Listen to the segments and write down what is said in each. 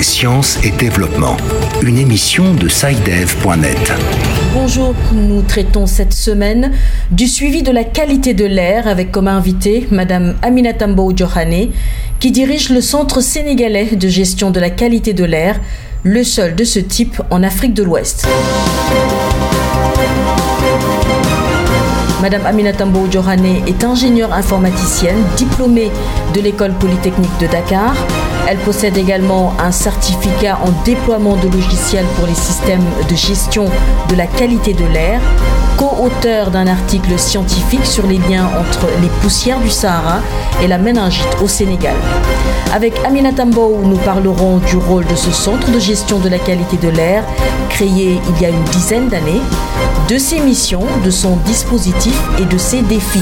Sciences et Développement, une émission de SciDev.net. Bonjour, nous traitons cette semaine du suivi de la qualité de l'air avec comme invité Madame Aminatambo Johane, qui dirige le Centre sénégalais de gestion de la qualité de l'air, le seul de ce type en Afrique de l'Ouest. Madame Aminatambo Johane est ingénieure informaticienne, diplômée de l'école polytechnique de Dakar. Elle possède également un certificat en déploiement de logiciels pour les systèmes de gestion de la qualité de l'air, co-auteur d'un article scientifique sur les liens entre les poussières du Sahara et la méningite au Sénégal. Avec Amina Tambo, nous parlerons du rôle de ce centre de gestion de la qualité de l'air, créé il y a une dizaine d'années, de ses missions, de son dispositif et de ses défis.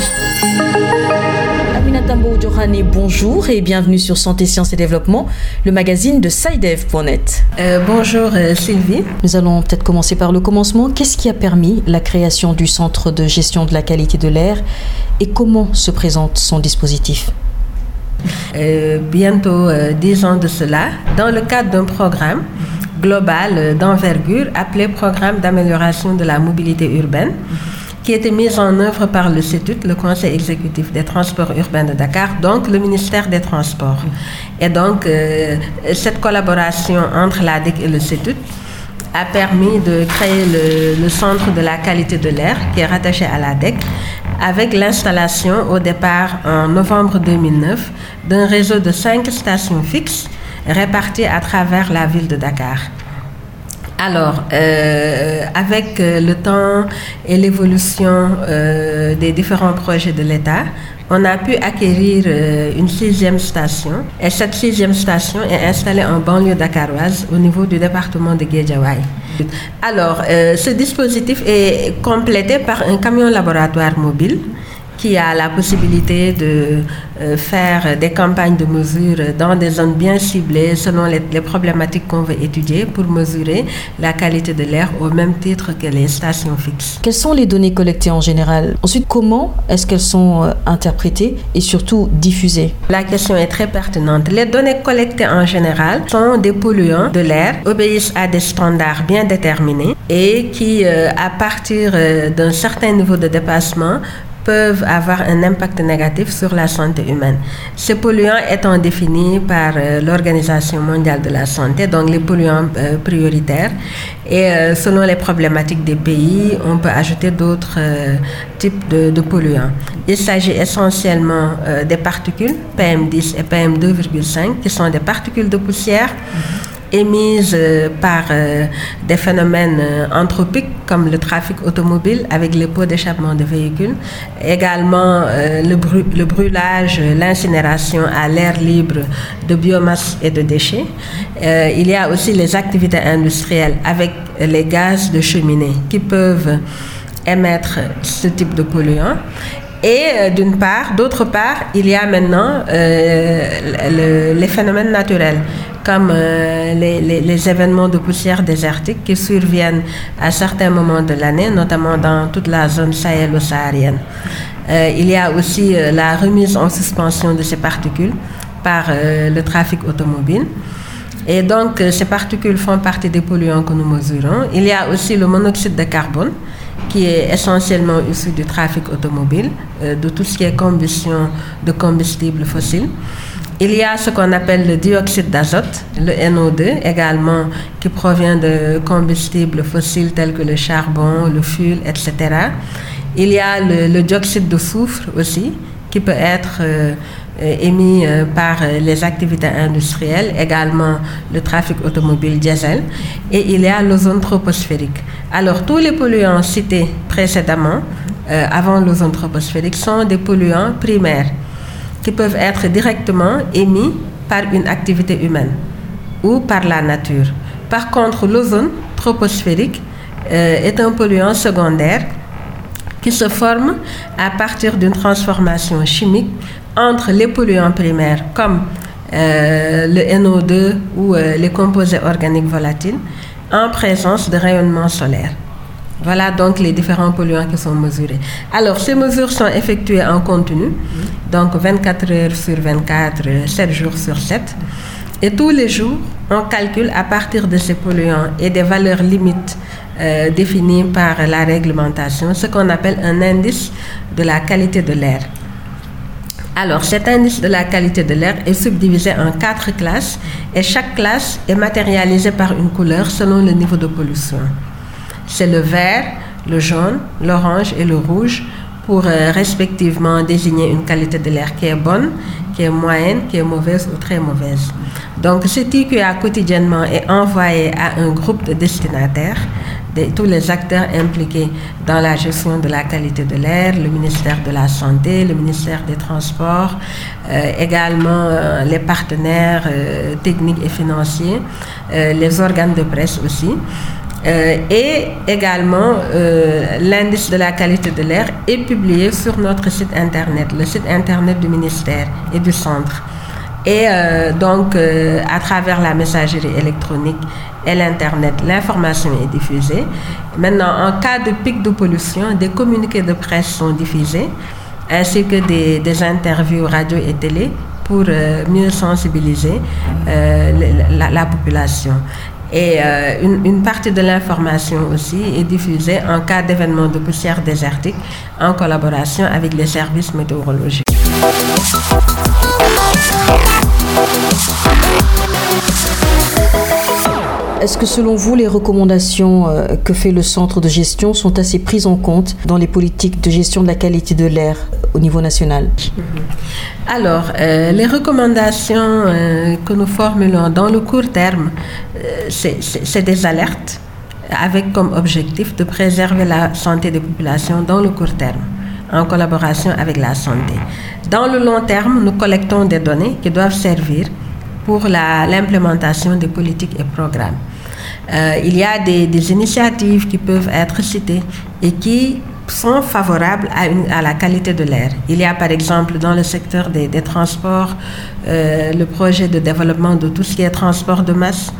Bonjour et bienvenue sur Santé, Sciences et Développement, le magazine de SciDev.net. Euh, bonjour euh, Sylvie. Nous allons peut-être commencer par le commencement. Qu'est-ce qui a permis la création du Centre de gestion de la qualité de l'air et comment se présente son dispositif? Euh, Bientôt dix ans de cela, dans le cadre d'un programme global d'envergure appelé Programme d'amélioration de la mobilité urbaine qui était mise en œuvre par le CETUT, le Conseil exécutif des transports urbains de Dakar, donc le ministère des Transports. Et donc, euh, cette collaboration entre l'ADEC et le CETUT a permis de créer le, Centre de la qualité de l'air qui est rattaché à l'ADEC avec l'installation au départ en novembre 2009 d'un réseau de cinq stations fixes réparties à travers la ville de Dakar. Alors, euh, avec euh, le temps et l'évolution euh, des différents projets de l'État, on a pu acquérir une sixième station. Et cette sixième station est installée en banlieue dakaroise au niveau du département de Guédiawaye. Alors, ce dispositif est complété par un camion laboratoire mobile qui a la possibilité de euh, faire des campagnes de mesure dans des zones bien ciblées selon les, problématiques qu'on veut étudier pour mesurer la qualité de l'air au même titre que les stations fixes. Quelles sont les données collectées en général? Ensuite, comment est-ce qu'elles sont euh, interprétées et surtout diffusées? La question est très pertinente. Les données collectées en général sont des polluants de l'air, obéissent à des standards bien déterminés et qui, euh, à partir d'un certain niveau de dépassement, peuvent avoir un impact négatif sur la santé humaine. Ces polluants étant définis par euh, l'Organisation mondiale de la santé, donc les polluants euh, prioritaires, et euh, selon les problématiques des pays, on peut ajouter d'autres types de, polluants. Il s'agit essentiellement des particules PM10 et PM2,5, qui sont des particules de poussière euh, par euh, des phénomènes euh, anthropiques comme le trafic automobile avec les pots d'échappement de véhicules, également le, brûlage, l'incinération à l'air libre de biomasse et de déchets. il y a aussi les activités industrielles avec les gaz de cheminée qui peuvent émettre ce type de polluants. Et d'une part, d'autre part, il y a maintenant les phénomènes naturels comme euh, les, événements de poussière désertique qui surviennent à certains moments de l'année, notamment dans toute la zone sahélo-saharienne. Euh, il y a aussi euh, la remise en suspension de ces particules par le trafic automobile. Et donc, ces particules font partie des polluants que nous mesurons. Il y a aussi le monoxyde de carbone, qui est essentiellement issu du trafic automobile, de tout ce qui est combustion de combustibles fossiles. Il y a ce qu'on appelle le dioxyde d'azote, le NO2 également, qui provient de combustibles fossiles tels que le charbon, le fût, etc. Il y a le, dioxyde de soufre aussi, qui peut être euh, émis euh, par les activités industrielles, également le trafic automobile diesel, et il y a l'ozone troposphérique. Alors tous les polluants cités précédemment, euh, avant l'ozone troposphérique, sont des polluants primaires qui peuvent être directement émis par une activité humaine ou par la nature. Par contre, l'ozone troposphérique euh, est un polluant secondaire qui se forme à partir d'une transformation chimique entre les polluants primaires comme euh, le NO2 ou euh, les composés organiques volatiles en présence de rayonnement solaire. Voilà donc les différents polluants qui sont mesurés. Alors, ces mesures sont effectuées en continu, donc 24 heures sur 24, 7 jours sur 7. Et tous les jours, on calcule à partir de ces polluants et des valeurs limites euh, définies par la réglementation ce qu'on appelle un indice de la qualité de l'air. Alors, cet indice de la qualité de l'air est subdivisé en quatre classes et chaque classe est matérialisée par une couleur selon le niveau de pollution. C'est le vert, le jaune, l'orange et le rouge pour euh, respectivement désigner une qualité de l'air qui est bonne, qui est moyenne, qui est mauvaise ou très mauvaise. Donc ce TQA quotidiennement est envoyé à un groupe de destinataires, de tous les acteurs impliqués dans la gestion de la qualité de l'air, le ministère de la Santé, le ministère des Transports, euh, également euh, les partenaires techniques et financiers, les organes de presse aussi. Euh, et également, euh, l'indice de la qualité de l'air est publié sur notre site internet, le site internet du ministère et du centre. Et euh, donc, à travers la messagerie électronique et l'Internet, l'information est diffusée. Maintenant, en cas de pic de pollution, des communiqués de presse sont diffusés, ainsi que des, interviews radio et télé pour mieux sensibiliser la, population. Et euh, une, une, partie de l'information aussi est diffusée en cas d'événement de poussière désertique en collaboration avec les services météorologiques. Est-ce que selon vous, les recommandations euh, que fait le centre de gestion sont assez prises en compte dans les politiques de gestion de la qualité de l'air au niveau national? Mhm. Alors, euh, les recommandations euh, que nous formulons dans le court terme, c'est des alertes avec comme objectif de préserver la santé des populations dans le court terme en collaboration avec la santé. Dans le long terme, nous collectons des données qui doivent servir pour l'implémentation des politiques et programmes. Euh, il y a des, initiatives qui peuvent être citées et qui sont favorables à, la qualité de l'air. Il y a par exemple dans le secteur des, des transports euh, le projet de développement de tout ce qui est transport de masse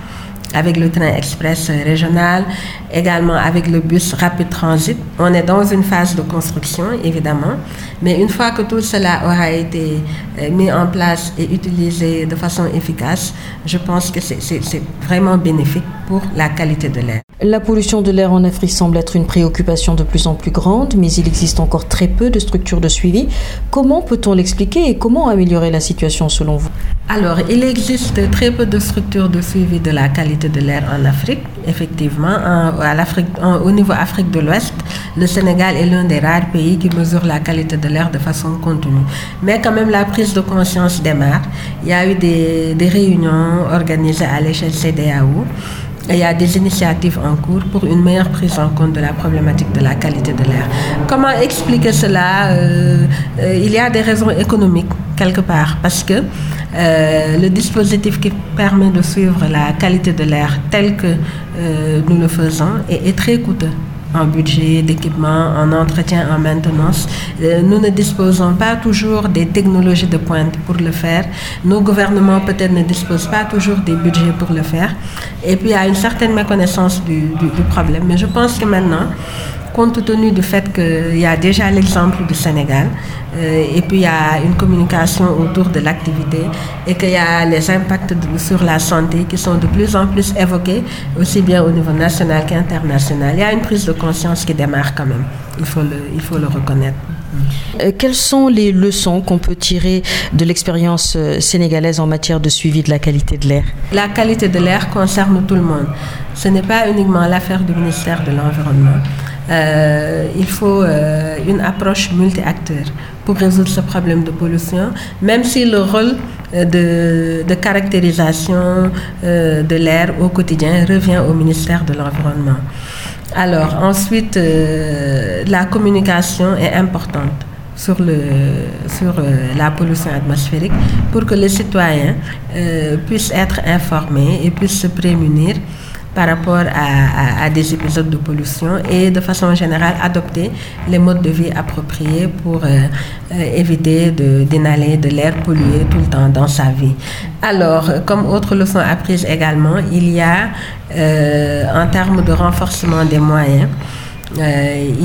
avec le train express régional, également avec le bus rapide transit. On est dans une phase de construction, évidemment, mais une fois que tout cela aura été euh, mis en place et utilisé de façon efficace, je pense que c'est vraiment bénéfique pour la qualité de l'air. La pollution de l'air en Afrique semble être une préoccupation de plus en plus grande, mais il existe encore très peu de structures de suivi. Comment peut-on l'expliquer et comment améliorer la situation selon vous? Alors, il existe très peu de structures de suivi de la qualité de l'air en Afrique. Effectivement, au niveau Afrique de l'Ouest, le Sénégal est l'un des rares pays qui mesure la qualité de l'air de façon continue. Mais quand même, la prise de conscience démarre. Il y a eu des, des réunions organisées à l'échelle CDAO il y a des initiatives en cours pour une meilleure prise en compte de la problématique de la qualité de l'air. Comment expliquer cela euh, euh, Il y a des raisons économiques quelque part parce que euh, le dispositif qui permet de suivre la qualité de l'air tel que nous le faisons est très coûteux en budget d'équipement, en entretien, en maintenance. Euh, nous ne disposons pas toujours des technologies de pointe pour le faire. Nos gouvernements peut-être ne disposent pas toujours des budgets pour le faire. Et puis il y a une certaine méconnaissance du, du, du problème. Mais je pense que maintenant, compte tenu du fait qu'il y a déjà l'exemple du Sénégal, euh, et puis il y a une communication autour de l'activité, et qu'il y a les impacts de, sur la santé qui sont de plus en plus évoqués, aussi bien au niveau national qu'international. Il y a une prise de conscience qui démarre quand même, il faut le, il faut le reconnaître. Euh, quelles sont les leçons qu'on peut tirer de l'expérience euh, sénégalaise en matière de suivi de la qualité de l'air? La qualité de l'air concerne tout le monde. Ce n'est pas uniquement l'affaire du ministère de l'Environnement. Euh, il faut euh, une approche multi-acteurs pour résoudre ce problème de pollution, même si le rôle euh, de, caractérisation de l'air au quotidien revient au ministère de l'Environnement. Alors ensuite, la communication est importante sur, le, sur la pollution atmosphérique pour que les citoyens puissent être informés et puissent se prémunir par rapport à, des épisodes de pollution et de façon générale adopter les modes de vie appropriés pour euh, euh, éviter d'inhaler de, de l'air pollué tout le temps dans sa vie. Alors, comme autre leçon apprise également, il y a euh, en termes de renforcement des moyens,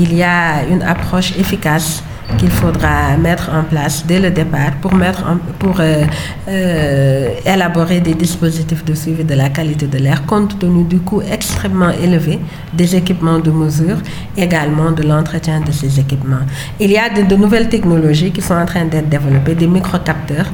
il y a une approche efficace qu'il faudra mettre en place dès le départ pour, mettre pour euh, euh, élaborer des dispositifs de suivi de la qualité de l'air compte tenu du coût extrêmement élevé des équipements de mesure, également de l'entretien de ces équipements. Il y a de, nouvelles technologies qui sont en train d'être développées, des microcapteurs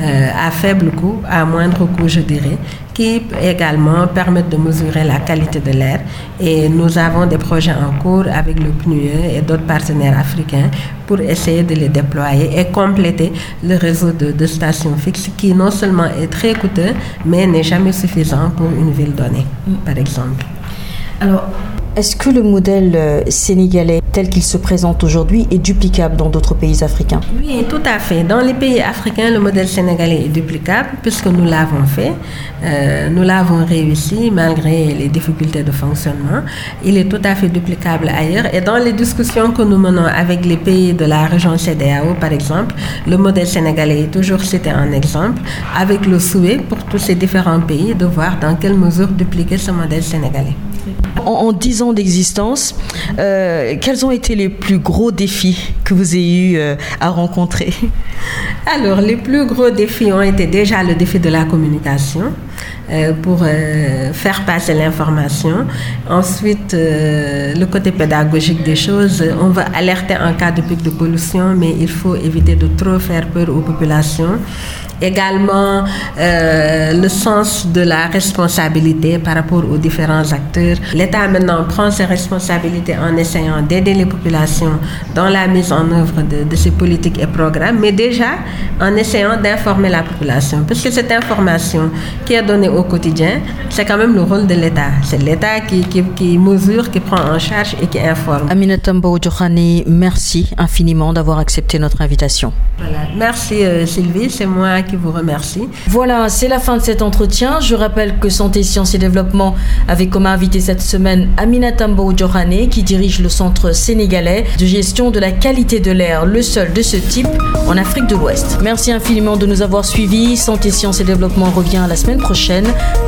euh, à faible coût, à moindre coût je dirais, qui également permettent de mesurer la qualité de l'air. Et nous avons des projets en cours avec le PNUE et d'autres partenaires africains pour essayer de les déployer et compléter le réseau de, stations fixes qui non seulement est très coûteux, mais n'est jamais suffisant pour une ville donnée, par exemple. Alors, est-ce que le modèle euh, sénégalais tel qu'il se présente aujourd'hui est duplicable dans d'autres pays africains? Oui, tout à fait. Dans les pays africains, le modèle sénégalais est duplicable puisque nous l'avons fait. Euh, nous l'avons réussi malgré les difficultés de fonctionnement. Il est tout à fait duplicable ailleurs. Et dans les discussions que nous menons avec les pays de la région CDAO, par exemple, le modèle sénégalais est toujours cité en exemple, avec le souhait pour tous ces différents pays de voir dans quelle mesure dupliquer ce modèle sénégalais. En, 10 ans d'existence, euh, quels ont été les plus gros défis que vous ayez eu euh, à rencontrer? Alors, les plus gros défis ont été déjà le défi de la communication. Euh, pour faire passer l'information. Ensuite, le côté pédagogique des choses, on va alerter en cas de pic de pollution, mais il faut éviter de trop faire peur aux populations. Également, euh, le sens de la responsabilité par rapport aux différents acteurs. L'État maintenant prend ses responsabilités en essayant d'aider les populations dans la mise en œuvre de, de ces politiques et programmes, mais déjà en essayant d'informer la population. Parce que cette information qui est donnée au quotidien, c'est quand même le rôle de l'État. C'est l'État qui, qui, qui, mesure, qui prend en charge et qui informe. Aminata Mbaudjokhane, merci infiniment d'avoir accepté notre invitation. Voilà. Merci euh, Sylvie, c'est moi qui vous remercie. Voilà, c'est la fin de cet entretien. Je rappelle que Santé, Sciences et Développement avait comme invité cette semaine Aminata Mbaudjokhane qui dirige le Centre sénégalais de gestion de la qualité de l'air, le seul de ce type en Afrique de l'Ouest. Merci infiniment de nous avoir suivis. Santé, Sciences et Développement revient la semaine prochaine.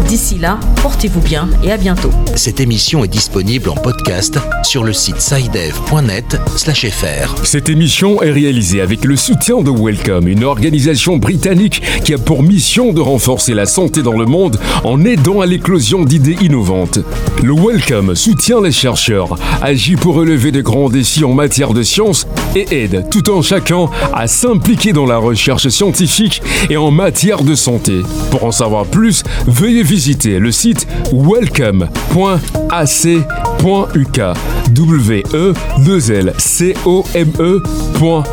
D'ici là, portez-vous bien et à bientôt. Cette émission est disponible en podcast sur le site sidev.net/fr. Cette émission est réalisée avec le soutien de Welcome, une organisation britannique qui a pour mission de renforcer la santé dans le monde en aidant à l'éclosion d'idées innovantes. Le Welcome soutient les chercheurs, agit pour relever de grands défis en matière de sciences et aide tout en chacun à s'impliquer dans la recherche scientifique et en matière de santé. Pour en savoir plus, veuillez visiter le site welcome.ac.uk. w e 2 l c o m e.ac.uk.